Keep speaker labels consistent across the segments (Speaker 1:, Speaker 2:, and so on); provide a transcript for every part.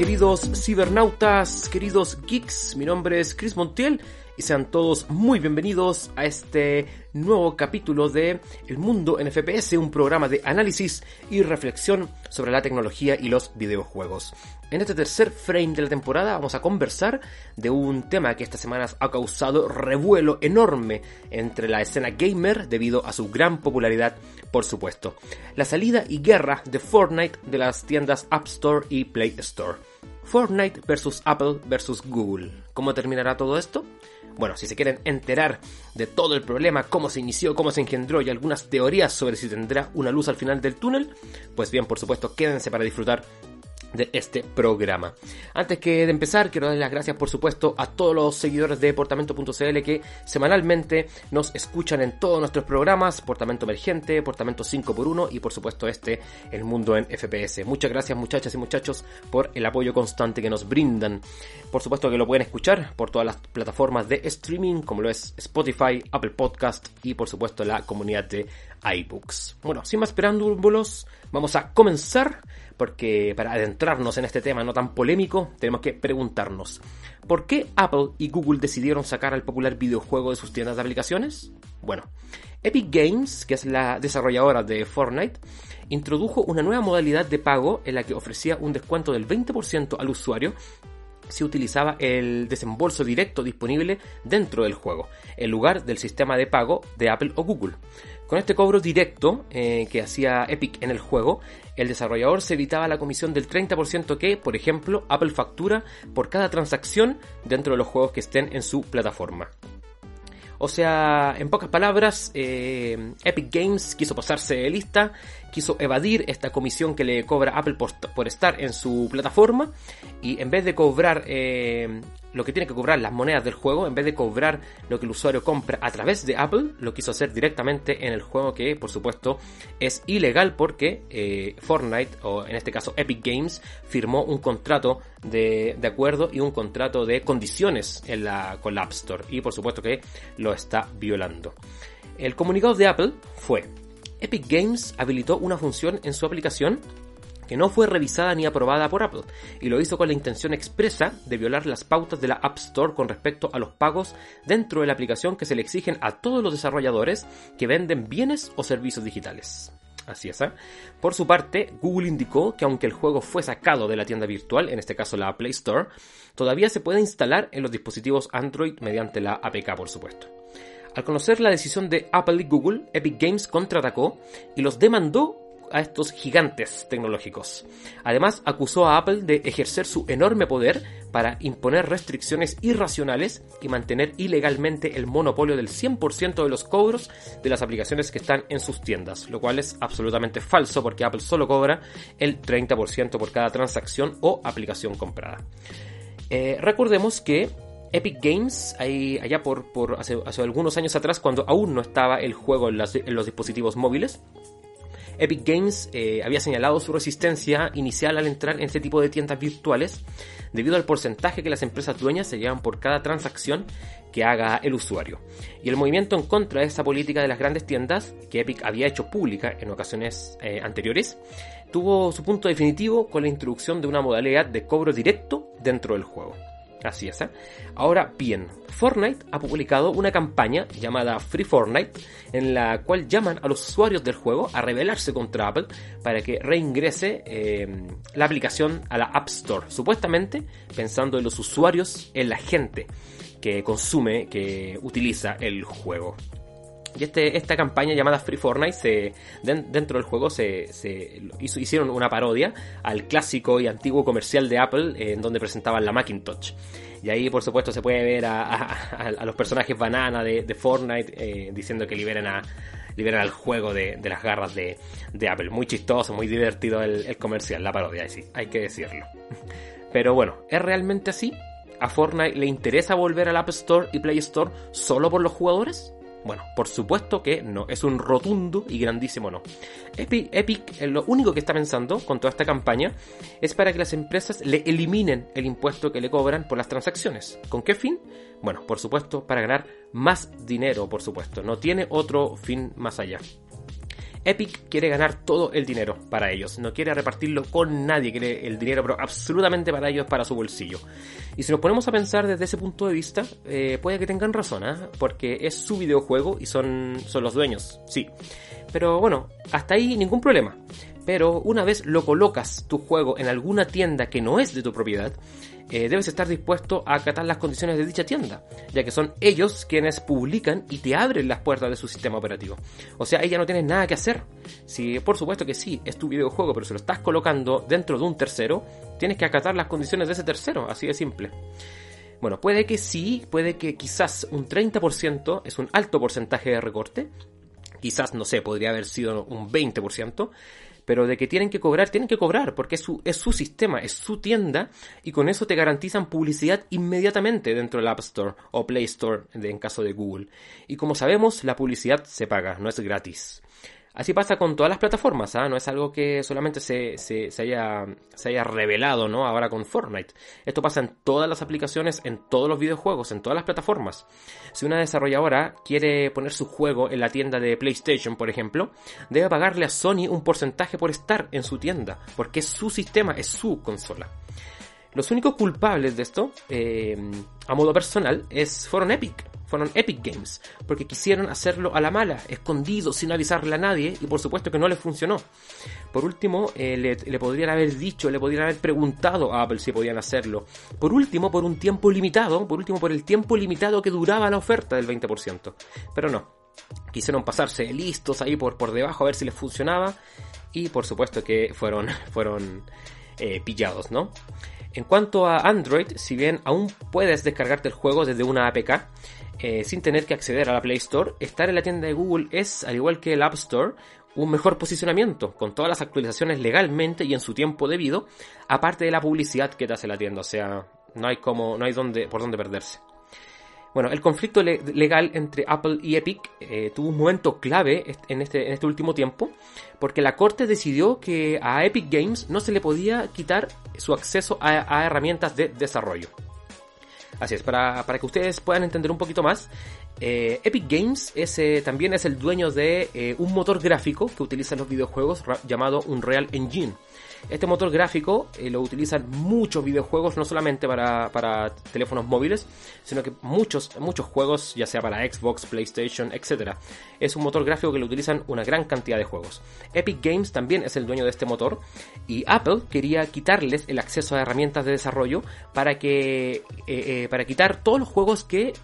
Speaker 1: queridos cibernautas, queridos geeks. Mi nombre es Chris Montiel y sean todos muy bienvenidos a este nuevo capítulo de El Mundo en FPS, un programa de análisis y reflexión sobre la tecnología y los videojuegos. En este tercer frame de la temporada vamos a conversar de un tema que estas semanas ha causado revuelo enorme entre la escena gamer debido a su gran popularidad, por supuesto. La salida y guerra de Fortnite de las tiendas App Store y Play Store. Fortnite versus Apple versus Google. ¿Cómo terminará todo esto? Bueno, si se quieren enterar de todo el problema, cómo se inició, cómo se engendró y algunas teorías sobre si tendrá una luz al final del túnel, pues bien, por supuesto, quédense para disfrutar de este programa. Antes que de empezar, quiero dar las gracias, por supuesto, a todos los seguidores de Portamento.cl que semanalmente nos escuchan en todos nuestros programas, Portamento Emergente, Portamento 5x1 y por supuesto este, El Mundo en FPS. Muchas gracias muchachas y muchachos por el apoyo constante que nos brindan. Por supuesto que lo pueden escuchar por todas las plataformas de streaming, como lo es Spotify, Apple Podcast y por supuesto la comunidad de iBooks. Bueno, sin más preámbulos, vamos a comenzar porque para adentrarnos en este tema no tan polémico, tenemos que preguntarnos, ¿por qué Apple y Google decidieron sacar al popular videojuego de sus tiendas de aplicaciones? Bueno, Epic Games, que es la desarrolladora de Fortnite, introdujo una nueva modalidad de pago en la que ofrecía un descuento del 20% al usuario si utilizaba el desembolso directo disponible dentro del juego, en lugar del sistema de pago de Apple o Google. Con este cobro directo eh, que hacía Epic en el juego, el desarrollador se evitaba la comisión del 30% que, por ejemplo, Apple factura por cada transacción dentro de los juegos que estén en su plataforma. O sea, en pocas palabras, eh, Epic Games quiso pasarse de lista, quiso evadir esta comisión que le cobra Apple por, estar en su plataforma y en vez de cobrar eh, lo que tiene que cobrar las monedas del juego, en vez de cobrar lo que el usuario compra a través de Apple, lo quiso hacer directamente en el juego que por supuesto es ilegal porque eh, Fortnite, o en este caso Epic Games, firmó un contrato de, acuerdo y un contrato de condiciones en la, con la App Store y por supuesto que lo está violando. El comunicado de Apple fue, Epic Games habilitó una función en su aplicación que no fue revisada ni aprobada por Apple, y lo hizo con la intención expresa de violar las pautas de la App Store con respecto a los pagos dentro de la aplicación que se le exigen a todos los desarrolladores que venden bienes o servicios digitales. Así es. ¿eh? Por su parte, Google indicó que aunque el juego fue sacado de la tienda virtual, en este caso la Play Store, todavía se puede instalar en los dispositivos Android mediante la APK, por supuesto. Al conocer la decisión de Apple y Google, Epic Games contraatacó y los demandó a estos gigantes tecnológicos. Además, acusó a Apple de ejercer su enorme poder para imponer restricciones irracionales y mantener ilegalmente el monopolio del 100% de los cobros de las aplicaciones que están en sus tiendas, lo cual es absolutamente falso porque Apple solo cobra el 30% por cada transacción o aplicación comprada. Eh, recordemos que Epic Games, ahí, allá por, hace, algunos años atrás, cuando aún no estaba el juego en los dispositivos móviles, Epic Games eh, había señalado su resistencia inicial al entrar en este tipo de tiendas virtuales debido al porcentaje que las empresas dueñas se llevan por cada transacción que haga el usuario. Y el movimiento en contra de esa política de las grandes tiendas, que Epic había hecho pública en ocasiones eh, anteriores, tuvo su punto definitivo con la introducción de una modalidad de cobro directo dentro del juego. Así es. ¿eh? Ahora bien, Fortnite ha publicado una campaña llamada Free Fortnite en la cual llaman a los usuarios del juego a rebelarse contra Apple para que reingrese eh, la aplicación a la App Store, supuestamente pensando en los usuarios, en la gente que consume, que utiliza el juego. Y este, esta campaña llamada Free Fortnite, se, dentro del juego se, hicieron una parodia al clásico y antiguo comercial de Apple en donde presentaban la Macintosh. Y ahí, por supuesto, se puede ver a, los personajes banana de, Fortnite eh, diciendo que liberen, a, liberan al juego de, las garras de, Apple. Muy chistoso, muy divertido el, el comercial, la parodia, sí, hay que decirlo. Pero bueno, ¿es realmente así? ¿A Fortnite le interesa volver al App Store y Play Store solo por los jugadores? Bueno, por supuesto que no, es un rotundo y grandísimo no. Epic, Epic, eh, lo único que está pensando con toda esta campaña es para que las empresas le eliminen el impuesto que le cobran por las transacciones. ¿Con qué fin? Bueno, por supuesto, para ganar más dinero, por supuesto. No tiene otro fin más allá. Epic quiere ganar todo el dinero para ellos, no quiere repartirlo con nadie, quiere el dinero pero absolutamente para ellos, para su bolsillo. Y si nos ponemos a pensar desde ese punto de vista, eh, puede que tengan razón, ¿eh? porque es su videojuego y son, son los dueños, sí. Pero bueno, hasta ahí ningún problema. Pero una vez lo colocas tu juego en alguna tienda que no es de tu propiedad, eh, debes estar dispuesto a acatar las condiciones de dicha tienda, ya que son ellos quienes publican y te abren las puertas de su sistema operativo. O sea, ella no tienes nada que hacer. Si, por supuesto que sí, es tu videojuego, pero si lo estás colocando dentro de un tercero, tienes que acatar las condiciones de ese tercero, así de simple. Bueno, puede que sí, puede que quizás un 30% es un alto porcentaje de recorte, quizás, no sé, podría haber sido un 20%, pero de que tienen que cobrar, tienen que cobrar, porque es su, es su sistema, es su tienda, y con eso te garantizan publicidad inmediatamente dentro del App Store o Play Store en caso de Google. Y como sabemos, la publicidad se paga, no es gratis. Así pasa con todas las plataformas, ¿ah? no es algo que solamente se, se, haya, se haya revelado ¿no? ahora con Fortnite. Esto pasa en todas las aplicaciones, en todos los videojuegos, en todas las plataformas. Si una desarrolladora quiere poner su juego en la tienda de PlayStation, por ejemplo, debe pagarle a Sony un porcentaje por estar en su tienda, porque es su sistema, es su consola. Los únicos culpables de esto, eh, a modo personal, es, fueron Epic fueron Epic Games, porque quisieron hacerlo a la mala, escondido, sin avisarle a nadie, y por supuesto que no les funcionó. Por último, eh, le, podrían haber dicho, le podrían haber preguntado a Apple si podían hacerlo. Por último, por un tiempo limitado, por último, por el tiempo limitado que duraba la oferta del 20%. Pero no, quisieron pasarse listos ahí por, por debajo a ver si les funcionaba, y por supuesto que fueron, fueron eh, pillados, ¿no? En cuanto a Android, si bien aún puedes descargarte el juego desde una APK, eh, sin tener que acceder a la Play Store, estar en la tienda de Google es, al igual que el App Store, un mejor posicionamiento, con todas las actualizaciones legalmente y en su tiempo debido, aparte de la publicidad que te hace la tienda, o sea, no hay como, no hay donde, por dónde perderse. Bueno, el conflicto legal entre Apple y Epic eh, tuvo un momento clave este, en este último tiempo, porque la corte decidió que a Epic Games no se le podía quitar su acceso a herramientas de desarrollo. Así es, para, que ustedes puedan entender un poquito más, eh, Epic Games también es el dueño de eh, un motor gráfico que utiliza los videojuegos llamado Unreal Engine. Este motor gráfico eh, lo utilizan muchos videojuegos, no solamente para, teléfonos móviles, sino que muchos, muchos juegos, ya sea para Xbox, PlayStation, etc. Es un motor gráfico que lo utilizan una gran cantidad de juegos. Epic Games también es el dueño de este motor y Apple quería quitarles el acceso a herramientas de desarrollo para que para quitar todos los juegos que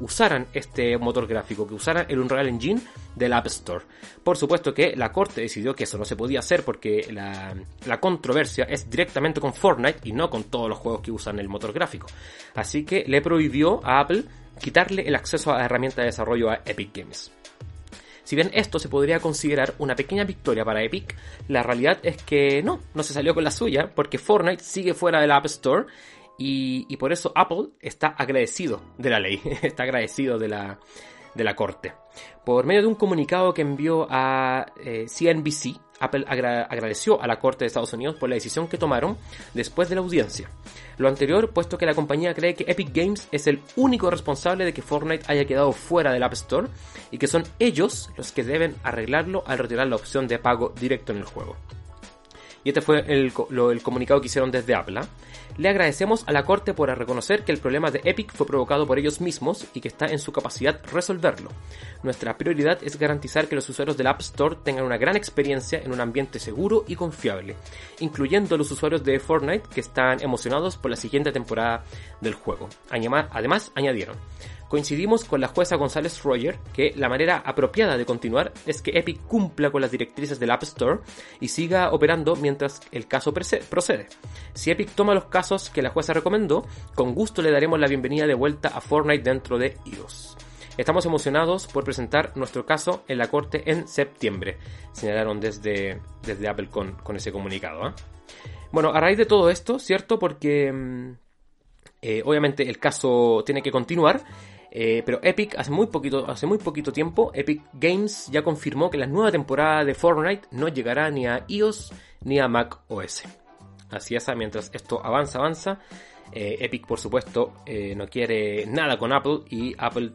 Speaker 1: usaran este motor gráfico, que usaran el Unreal Engine del App Store. Por supuesto que la corte decidió que eso no se podía hacer porque la, la controversia es directamente con Fortnite y no con todos los juegos que usan el motor gráfico. Así que le prohibió a Apple quitarle el acceso a la herramienta de desarrollo a Epic Games. Si bien esto se podría considerar una pequeña victoria para Epic, la realidad es que no, no se salió con la suya porque Fortnite sigue fuera del App Store y, por eso Apple está agradecido de la ley, está agradecido de la, de la corte. Por medio de un comunicado que envió a CNBC, eh, Apple agradeció a la Corte de Estados Unidos por la decisión que tomaron después de la audiencia. Lo anterior, puesto que la compañía cree que Epic Games es el único responsable de que Fortnite haya quedado fuera del App Store y que son ellos los que deben arreglarlo al retirar la opción de pago directo en el juego. Y este fue el, comunicado que hicieron desde Apple. ¿ah? Le agradecemos a la Corte por reconocer que el problema de Epic fue provocado por ellos mismos y que está en su capacidad resolverlo. Nuestra prioridad es garantizar que los usuarios del App Store tengan una gran experiencia en un ambiente seguro y confiable, incluyendo los usuarios de Fortnite que están emocionados por la siguiente temporada del juego. Además, añadieron, Coincidimos con la jueza González Roger que la manera apropiada de continuar es que Epic cumpla con las directrices del App Store y siga operando mientras el caso procede. Si Epic toma los casos que la jueza recomendó, con gusto le daremos la bienvenida de vuelta a Fortnite dentro de iOS. Estamos emocionados por presentar nuestro caso en la corte en septiembre, señalaron desde, desde Apple con, ese comunicado. ¿ah? Bueno, a raíz de todo esto, ¿cierto? Porque mm, eh, obviamente el caso tiene que continuar. Eh, pero Epic hace muy poquito, tiempo, Epic Games ya confirmó que la nueva temporada de Fortnite no llegará ni a iOS ni a Mac OS. Así es, mientras esto avanza, avanza. Eh, Epic, por supuesto, no quiere nada con Apple y Apple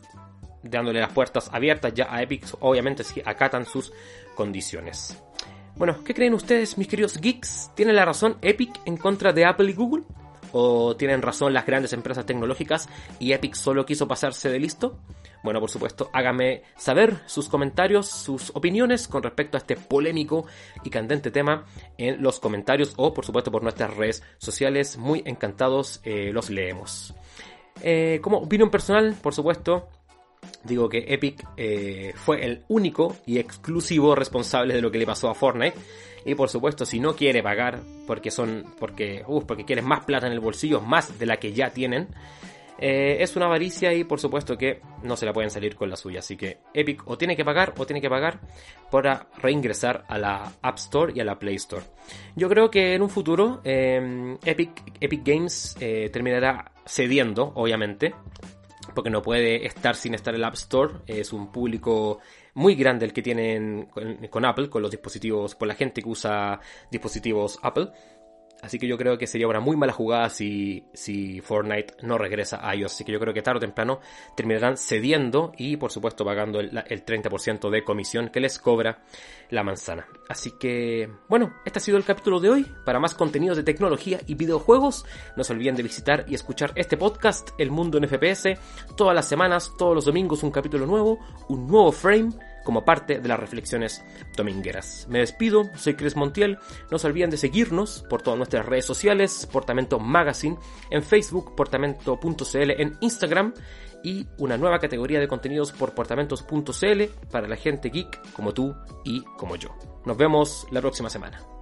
Speaker 1: dándole las puertas abiertas ya a Epic, obviamente si acatan sus condiciones. Bueno, ¿qué creen ustedes, mis queridos geeks? ¿Tiene la razón Epic en contra de Apple y Google? ¿O tienen razón las grandes empresas tecnológicas y Epic solo quiso pasarse de listo? Bueno, por supuesto, hágame saber sus comentarios, sus opiniones con respecto a este polémico y candente tema en los comentarios o, por supuesto, por nuestras redes sociales. Muy encantados eh, los leemos. Eh, como opinión personal, por supuesto, digo que Epic eh, fue el único y exclusivo responsable de lo que le pasó a Fortnite. Y por supuesto, si no quiere pagar porque son, porque, uf, porque quieren más plata en el bolsillo, más de la que ya tienen, eh, es una avaricia y por supuesto que no se la pueden salir con la suya. Así que Epic o tiene que pagar o tiene que pagar para reingresar a la App Store y a la Play Store. Yo creo que en un futuro eh, Epic, Epic Games terminará cediendo, obviamente, porque no puede estar sin estar el App Store. Es un público muy grande el que tienen con, Apple, con los dispositivos, por la gente que usa dispositivos Apple. Así que yo creo que sería una muy mala jugada si, si Fortnite no regresa a iOS. Así que yo creo que tarde o temprano terminarán cediendo y por supuesto pagando el, el 30% de comisión que les cobra la manzana. Así que, bueno, este ha sido el capítulo de hoy. Para más contenidos de tecnología y videojuegos, no se olviden de visitar y escuchar este podcast, El Mundo en FPS. Todas las semanas, todos los domingos un capítulo nuevo, un nuevo frame como parte de las reflexiones domingueras. Me despido, soy Chris Montiel, no se olviden de seguirnos por todas nuestras redes sociales, Portamento Magazine, en Facebook, portamento.cl, en Instagram y una nueva categoría de contenidos por portamentos.cl para la gente geek como tú y como yo. Nos vemos la próxima semana.